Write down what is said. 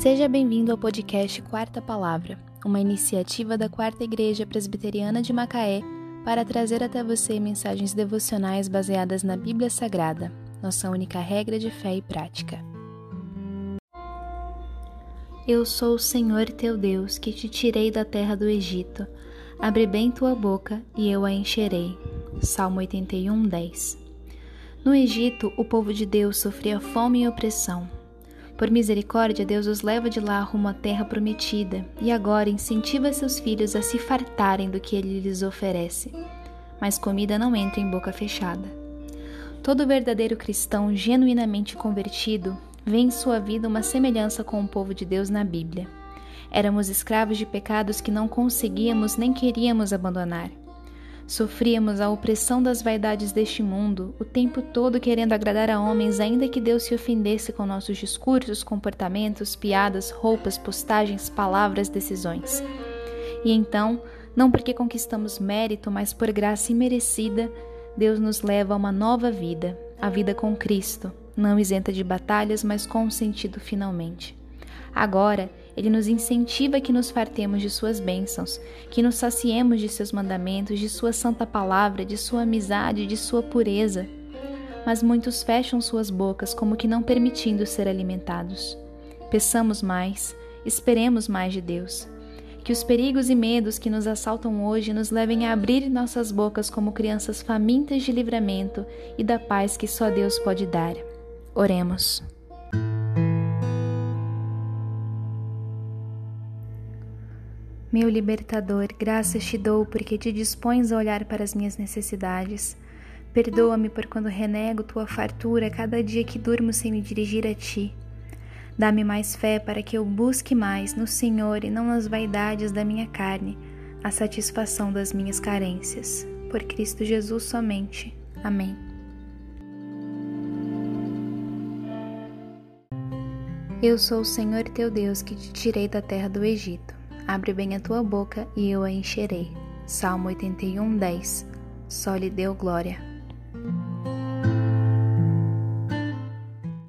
Seja bem-vindo ao podcast Quarta Palavra, uma iniciativa da Quarta Igreja Presbiteriana de Macaé para trazer até você mensagens devocionais baseadas na Bíblia Sagrada, nossa única regra de fé e prática. Eu sou o Senhor teu Deus, que te tirei da terra do Egito. Abre bem tua boca e eu a encherei. Salmo 81, 10. No Egito, o povo de Deus sofria fome e opressão. Por misericórdia, Deus os leva de lá rumo à terra prometida e agora incentiva seus filhos a se fartarem do que ele lhes oferece. Mas comida não entra em boca fechada. Todo verdadeiro cristão genuinamente convertido vê em sua vida uma semelhança com o povo de Deus na Bíblia. Éramos escravos de pecados que não conseguíamos nem queríamos abandonar. Sofríamos a opressão das vaidades deste mundo, o tempo todo querendo agradar a homens, ainda que Deus se ofendesse com nossos discursos, comportamentos, piadas, roupas, postagens, palavras, decisões. E então, não porque conquistamos mérito, mas por graça imerecida, Deus nos leva a uma nova vida, a vida com Cristo, não isenta de batalhas, mas com sentido finalmente. Agora, ele nos incentiva que nos fartemos de suas bênçãos, que nos saciemos de seus mandamentos, de sua santa palavra, de sua amizade, de sua pureza. Mas muitos fecham suas bocas como que não permitindo ser alimentados. Peçamos mais, esperemos mais de Deus. Que os perigos e medos que nos assaltam hoje nos levem a abrir nossas bocas como crianças famintas de livramento e da paz que só Deus pode dar. Oremos. Meu libertador, graças te dou porque te dispões a olhar para as minhas necessidades. Perdoa-me por quando renego tua fartura cada dia que durmo sem me dirigir a ti. Dá-me mais fé para que eu busque mais no Senhor e não nas vaidades da minha carne, a satisfação das minhas carências. Por Cristo Jesus somente. Amém. Eu sou o Senhor teu Deus que te tirei da terra do Egito. Abre bem a tua boca e eu a encherei. Salmo 81, 10. Só lhe deu glória.